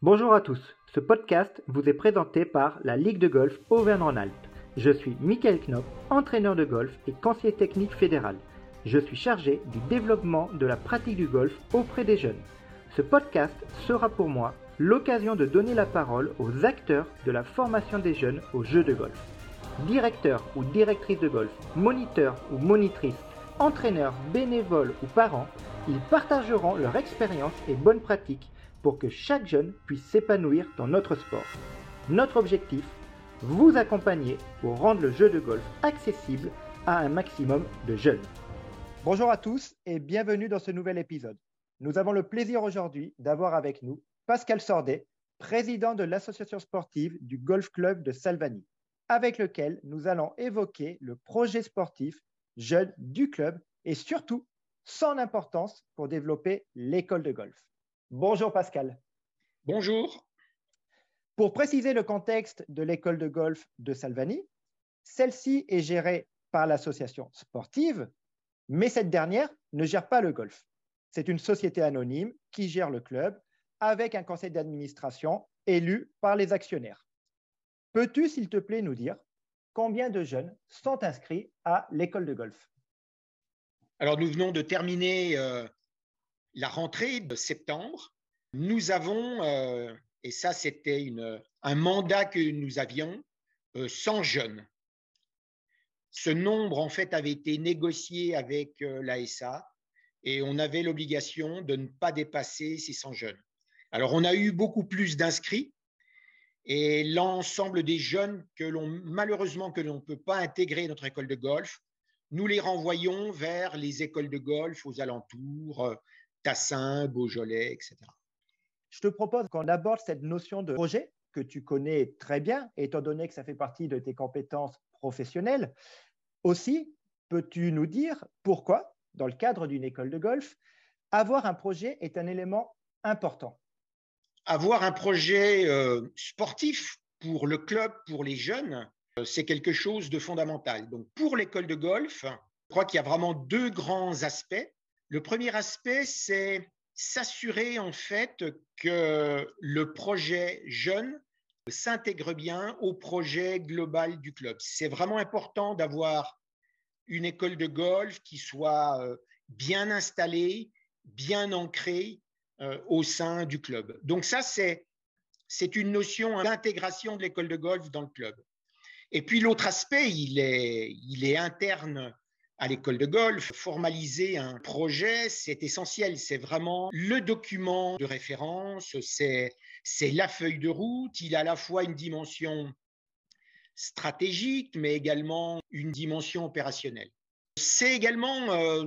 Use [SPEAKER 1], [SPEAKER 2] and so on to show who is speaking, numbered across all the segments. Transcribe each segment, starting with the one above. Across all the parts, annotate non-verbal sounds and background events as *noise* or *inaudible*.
[SPEAKER 1] Bonjour à tous, ce podcast vous est présenté par la Ligue de golf Auvergne-Rhône-Alpes. Je suis Michael Knop, entraîneur de golf et conseiller technique fédéral. Je suis chargé du développement de la pratique du golf auprès des jeunes. Ce podcast sera pour moi l'occasion de donner la parole aux acteurs de la formation des jeunes au jeu de golf. Directeur ou directrice de golf, moniteur ou monitrice, entraîneur, bénévole ou parents, ils partageront leur expérience et bonnes pratiques pour que chaque jeune puisse s'épanouir dans notre sport. Notre objectif, vous accompagner pour rendre le jeu de golf accessible à un maximum de jeunes. Bonjour à tous et bienvenue dans ce nouvel épisode. Nous avons le plaisir aujourd'hui d'avoir avec nous Pascal Sordet, président de l'association sportive du Golf Club de Salvani, avec lequel nous allons évoquer le projet sportif jeune du club et surtout son importance pour développer l'école de golf. Bonjour Pascal.
[SPEAKER 2] Bonjour.
[SPEAKER 1] Pour préciser le contexte de l'école de golf de Salvani, celle-ci est gérée par l'association sportive, mais cette dernière ne gère pas le golf. C'est une société anonyme qui gère le club avec un conseil d'administration élu par les actionnaires. Peux-tu, s'il te plaît, nous dire combien de jeunes sont inscrits à l'école de golf?
[SPEAKER 2] Alors, nous venons de terminer euh, la rentrée de septembre, nous avons, euh, et ça c'était un mandat que nous avions, 100 euh, jeunes. Ce nombre, en fait, avait été négocié avec l'ASA et on avait l'obligation de ne pas dépasser ces 100 jeunes. Alors, on a eu beaucoup plus d'inscrits et l'ensemble des jeunes que l'on, malheureusement, que l'on ne peut pas intégrer notre école de golf, nous les renvoyons vers les écoles de golf aux alentours, Tassin, Beaujolais, etc.
[SPEAKER 1] Je te propose qu'on aborde cette notion de projet que tu connais très bien, étant donné que ça fait partie de tes compétences professionnelles. Aussi, peux-tu nous dire pourquoi, dans le cadre d'une école de golf, avoir un projet est un élément important?
[SPEAKER 2] Avoir un projet euh, sportif pour le club, pour les jeunes, euh, c'est quelque chose de fondamental. Donc, pour l'école de golf, je crois qu'il y a vraiment deux grands aspects. Le premier aspect, c'est s'assurer en fait que le projet jeune s'intègre bien au projet global du club. C'est vraiment important d'avoir une école de golf qui soit euh, bien installée, bien ancrée euh, au sein du club. Donc ça, c'est une notion d'intégration de l'école de golf dans le club. Et puis l'autre aspect, il est, interne à l'école de golf. Formaliser un projet, c'est essentiel. C'est vraiment le document de référence, c'est, c'est la feuille de route. Il a à la fois une dimension stratégique, mais également une dimension opérationnelle. C'est également euh,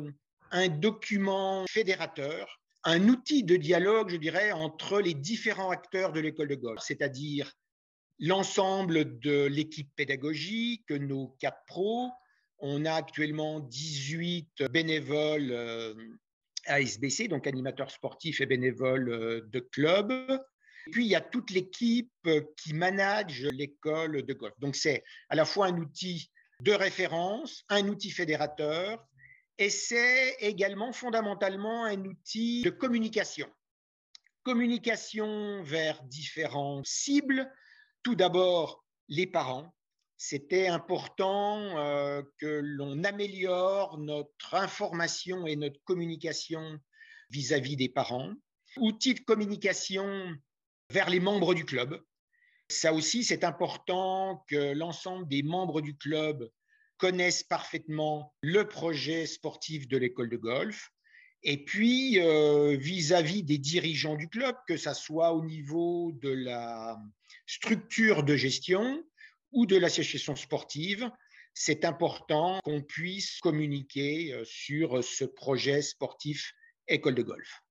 [SPEAKER 2] un document fédérateur, un outil de dialogue, je dirais, entre les différents acteurs de l'école de golf, c'est-à-dire l'ensemble de l'équipe pédagogique, nos quatre pros, on a actuellement 18 bénévoles euh, ASBC, donc animateurs sportifs et bénévoles euh, de club. Puis il y a toute l'équipe qui manage l'école de golf. Donc c'est à la fois un outil de référence, un outil fédérateur, et c'est également fondamentalement un outil de communication. Communication vers différentes cibles. Tout d'abord, les parents, c'était important euh, que l'on améliore notre information et notre communication vis-à-vis des parents. Outils de communication vers les membres du club. Ça aussi, c'est important que l'ensemble des membres du club connaissent parfaitement le projet sportif de l'école de golf. Et puis, euh, vis-à-vis des dirigeants du club, que ce soit au niveau de la structure de gestion, ou de l'association sportive, c'est important qu'on puisse communiquer euh, sur ce projet sportif école de golf.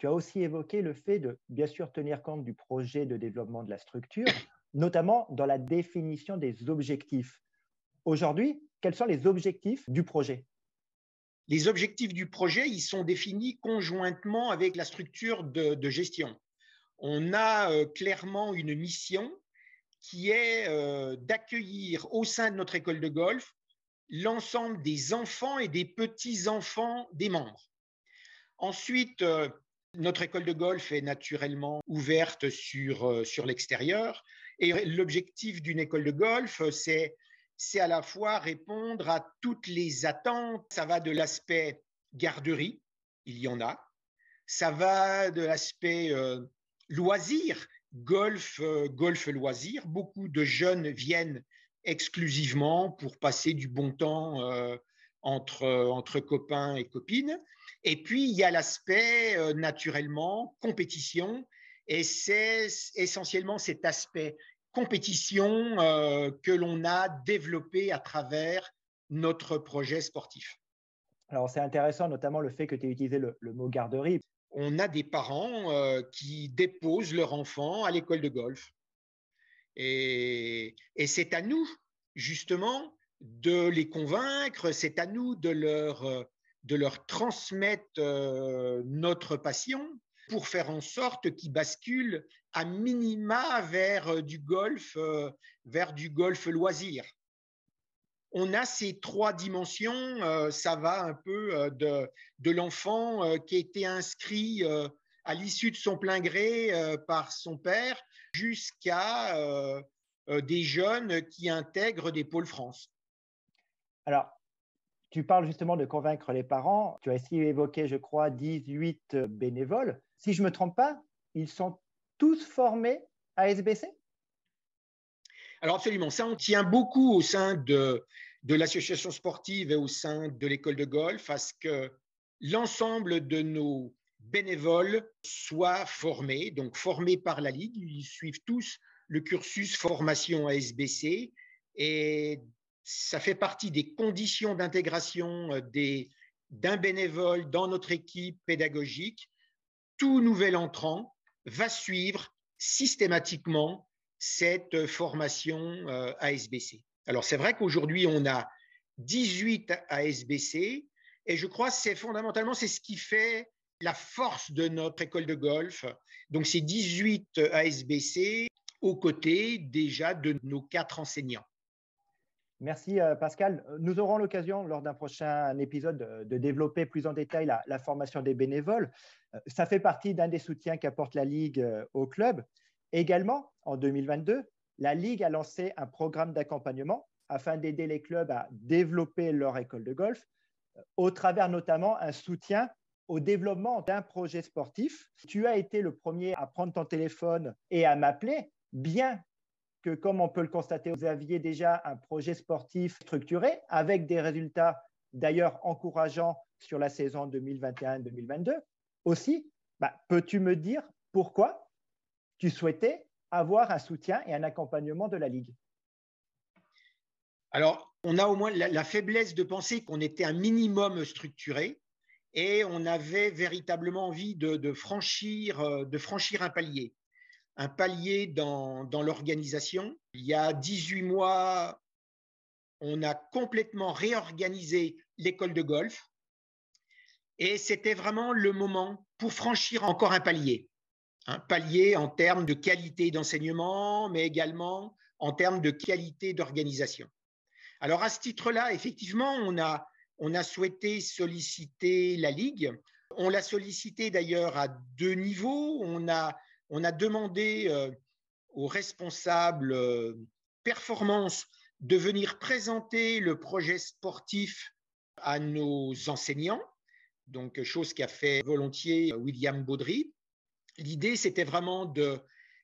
[SPEAKER 1] Tu as aussi évoqué le fait de bien sûr tenir compte du projet de développement de la structure, *coughs* notamment dans la définition des objectifs. Aujourd'hui, quels sont les objectifs du projet?
[SPEAKER 2] Les objectifs du projet, ils sont définis conjointement avec la structure de, de gestion. On a euh, clairement une mission qui est euh, d'accueillir au sein de notre école de golf l'ensemble des enfants et des petits-enfants des membres. Ensuite, euh, Notre école de golf est naturellement ouverte sur, sur l'extérieur. Et l'objectif d'une école de golf, c'est, c'est à la fois répondre à toutes les attentes. Ça va de l'aspect garderie, il y en a. Ça va de l'aspect loisir, golf, euh, golf loisir. Beaucoup de jeunes viennent exclusivement pour passer du bon temps entre, entre copains et copines. Et puis, il y a l'aspect, euh, naturellement, compétition. Et c'est essentiellement cet aspect compétition euh, que l'on a développé à travers notre projet sportif.
[SPEAKER 1] Alors, c'est intéressant, notamment le fait que tu aies utilisé le, mot garderie.
[SPEAKER 2] On a des parents euh, qui déposent leur enfant à l'école de golf. Et, c'est à nous, justement, de les convaincre, c'est à nous de leur, euh, de leur transmettre euh, notre passion pour faire en sorte qu'ils basculent à minima vers du golf, vers du golf loisir. On a ces trois dimensions, ça va un peu de, de l'enfant qui a été inscrit à l'issue de son plein gré par son père jusqu'à des jeunes qui intègrent des pôles France.
[SPEAKER 1] Alors, tu parles justement de convaincre les parents. Tu as ici évoqué, je crois, 18 bénévoles. Si je ne me trompe pas, ils sont tous formés à SBC
[SPEAKER 2] Alors absolument, ça on tient beaucoup au sein de, l'association sportive et au sein de l'école de golf à ce que l'ensemble de nos bénévoles soient formés, donc formés par la Ligue. Ils suivent tous le cursus formation à SBC et ça fait partie des conditions d'intégration euh, d'un bénévole dans notre équipe pédagogique. Tout nouvel entrant va suivre systématiquement cette formation euh, ASBC. Alors c'est vrai qu'aujourd'hui on a 18 ASBC et je crois que c'est fondamentalement c'est ce qui fait la force de notre école de golf. Donc c'est 18 ASBC aux côtés déjà de nos quatre enseignants.
[SPEAKER 1] Merci euh, Pascal. Nous aurons l'occasion lors d'un prochain épisode de, développer plus en détail la, formation des bénévoles. Euh, ça fait partie d'un des soutiens qu'apporte la Ligue au club. Également, en 2022, la Ligue a lancé un programme d'accompagnement afin d'aider les clubs à développer leur école de golf, au travers notamment un soutien au développement d'un projet sportif. Tu as été le premier à prendre ton téléphone et à m'appeler, bien que, comme on peut le constater, vous aviez déjà un projet sportif structuré avec des résultats d'ailleurs encourageants sur la saison 2021-2022. Aussi, bah, peux-tu me dire pourquoi tu souhaitais avoir un soutien et un accompagnement de la Ligue
[SPEAKER 2] Alors, on a au moins la, faiblesse de penser qu'on était un minimum structuré et on avait véritablement envie de franchir, euh, de franchir un palier un palier dans, l'organisation. Il y a 18 mois, on a complètement réorganisé l'école de golf et c'était vraiment le moment pour franchir encore un palier. Un palier en termes de qualité d'enseignement, mais également en termes de qualité d'organisation. Alors à ce titre-là, effectivement, on a, on a souhaité solliciter la Ligue. On l'a sollicité d'ailleurs à deux niveaux. On a on a demandé euh, aux responsables euh, performance de venir présenter le projet sportif à nos enseignants, donc chose qu'a fait volontiers William Baudry. L'idée, c'était vraiment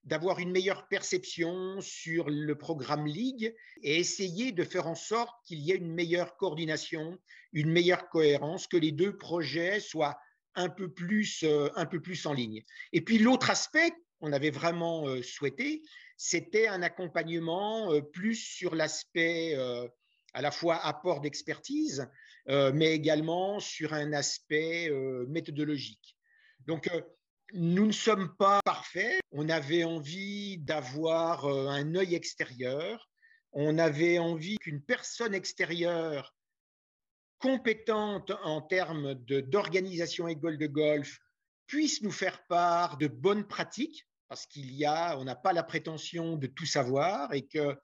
[SPEAKER 2] d'avoir une meilleure perception sur le programme Ligue et essayer de faire en sorte qu'il y ait une meilleure coordination, une meilleure cohérence, que les deux projets soient un peu plus, euh, un peu plus en ligne. Et puis l'autre aspect qu'on avait vraiment euh, souhaité, c'était un accompagnement euh, plus sur l'aspect à la fois apport d'expertise, mais également sur un aspect méthodologique. Donc, nous ne sommes pas parfaits. On avait envie d'avoir un œil extérieur. On avait envie qu'une personne extérieure compétente en termes d'organisation école de golf puisse nous faire part de bonnes pratiques, parce qu'il y a, on n'a pas la prétention de tout savoir et que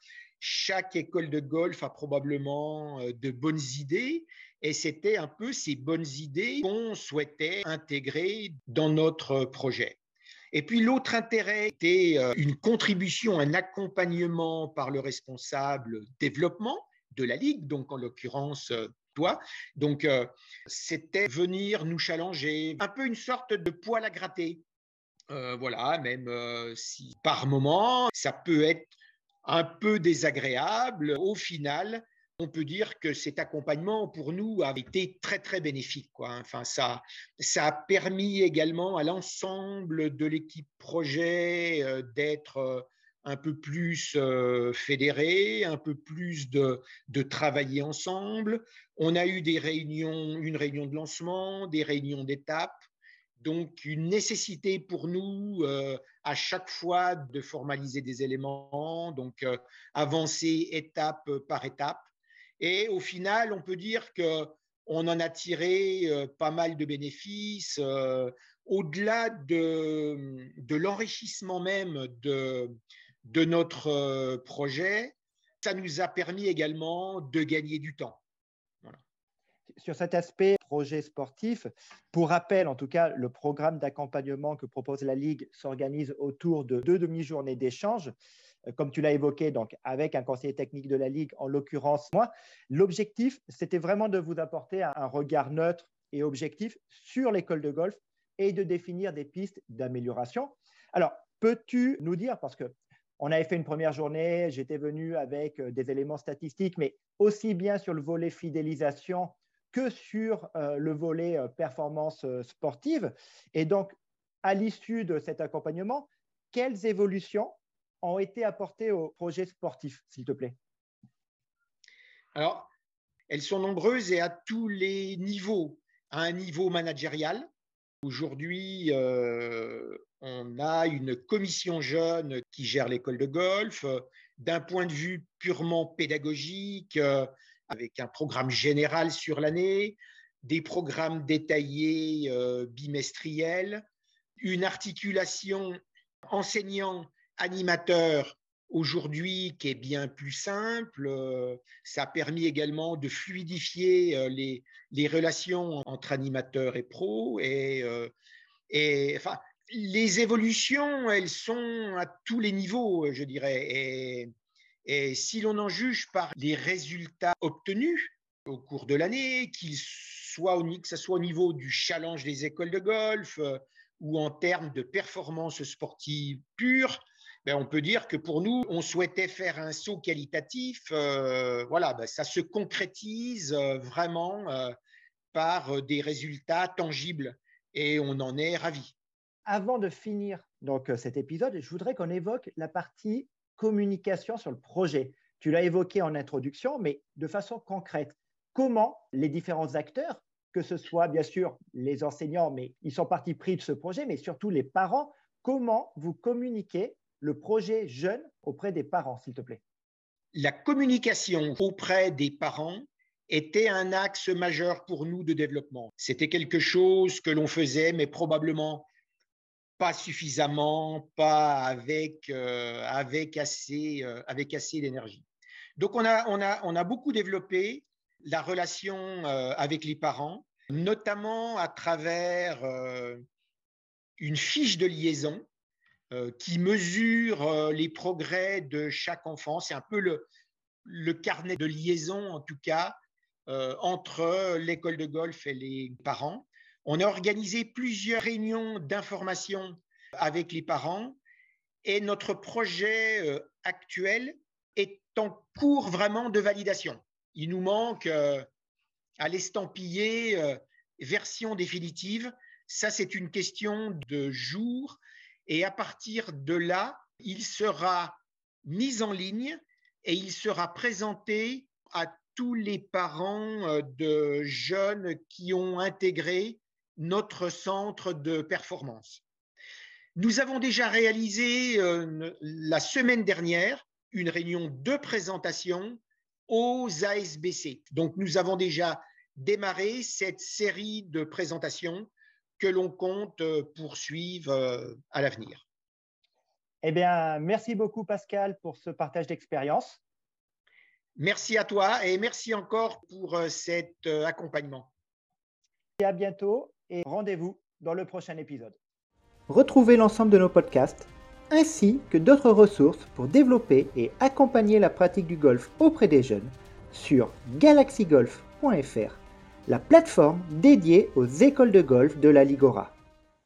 [SPEAKER 2] chaque école de golf a probablement de bonnes idées et c'était un peu ces bonnes idées qu'on souhaitait intégrer dans notre projet. Et puis l'autre intérêt était une contribution, un accompagnement par le responsable développement de la Ligue, donc en l'occurrence toi. Donc c'était venir nous challenger, un peu une sorte de poil à gratter. voilà, même si par moment ça peut être un peu désagréable, au final, on peut dire que cet accompagnement pour nous a été très très bénéfique. Quoi. Enfin, ça, ça a permis également à l'ensemble de l'équipe projet euh, d'être euh, un peu plus euh, fédéré, un peu plus de, de, travailler ensemble. On a eu des réunions, une réunion de lancement, des réunions d'étape. Donc, une nécessité pour nous à chaque fois de formaliser des éléments, donc avancer étape par étape. Et au final, on peut dire que on en a tiré euh, pas mal de bénéfices. Euh, au-delà de, l'enrichissement même de, notre euh, projet, ça nous a permis également de gagner du temps.
[SPEAKER 1] Sur cet aspect projet sportif, pour rappel, en tout cas, le programme d'accompagnement que propose la Ligue s'organise autour de deux demi-journées d'échange euh, comme tu l'as évoqué, donc avec un conseiller technique de la Ligue, en l'occurrence moi. L'objectif, c'était vraiment de vous apporter un regard neutre et objectif sur l'école de golf et de définir des pistes d'amélioration. Alors, peux-tu nous dire, parce que on avait fait une première journée, j'étais venu avec euh, des éléments statistiques, mais aussi bien sur le volet fidélisation que sur euh, le volet performance sportive. Et donc, à l'issue de cet accompagnement, quelles évolutions ont été apportées au projet sportif, s'il te plaît?
[SPEAKER 2] Alors, elles sont nombreuses et à tous les niveaux. À un niveau managérial, aujourd'hui, euh, on a une commission jeune qui gère l'école de golf. D'un point de vue purement pédagogique, euh, avec un programme général sur l'année, des programmes détaillés euh, bimestriels, une articulation enseignant animateur aujourd'hui qui est bien plus simple. Euh, ça a permis également de fluidifier euh, les, relations entre animateurs et pros. Et, enfin, les évolutions, elles sont à tous les niveaux, je dirais. Et si l'on en juge par les résultats obtenus au cours de l'année, qu'ils soient que ce soit au niveau du challenge des écoles de golf ou en termes de performance sportive pure, ben, on peut dire que pour nous, on souhaitait faire un saut qualitatif. Euh, voilà, ben, ça se concrétise euh, vraiment euh, par des résultats tangibles et on en est ravi.
[SPEAKER 1] Avant de finir donc cet épisode, je voudrais qu'on évoque la partie communication sur le projet. Tu l'as évoqué en introduction, mais de façon concrète. Comment les différents acteurs, que ce soit bien sûr les enseignants, mais ils sont partis pris de ce projet, mais surtout les parents, comment vous communiquez le projet jeune auprès des parents, s'il te plaît?
[SPEAKER 2] La communication auprès des parents était un axe majeur pour nous de développement. C'était quelque chose que l'on faisait, mais probablement pas suffisamment, pas avec, euh, avec assez, euh, avec assez d'énergie. Donc on a, on, a, on a beaucoup développé la relation euh, avec les parents, notamment à travers une fiche de liaison qui mesure les progrès de chaque enfant. C'est un peu le, le, carnet de liaison, en tout cas, entre l'école de golf et les parents. On a organisé plusieurs réunions d'information avec les parents et notre projet actuel est en cours vraiment de validation. Il nous manque à l'estampiller version définitive. Ça, c'est une question de jours et à partir de là, il sera mis en ligne et il sera présenté à tous les parents euh, de jeunes qui ont intégré notre centre de performance. Nous avons déjà réalisé euh, la semaine dernière une réunion de présentation aux ASBC. Donc nous avons déjà démarré cette série de présentations que l'on compte euh, poursuivre euh, à l'avenir.
[SPEAKER 1] Eh bien, merci beaucoup Pascal pour ce partage d'expérience.
[SPEAKER 2] Merci à toi et merci encore pour cet accompagnement.
[SPEAKER 1] Et à bientôt et rendez-vous dans le prochain épisode. Retrouvez l'ensemble de nos podcasts ainsi que d'autres ressources pour développer et accompagner la pratique du golf auprès des jeunes sur galaxygolf.fr, la plateforme dédiée aux écoles de golf de la Ligora.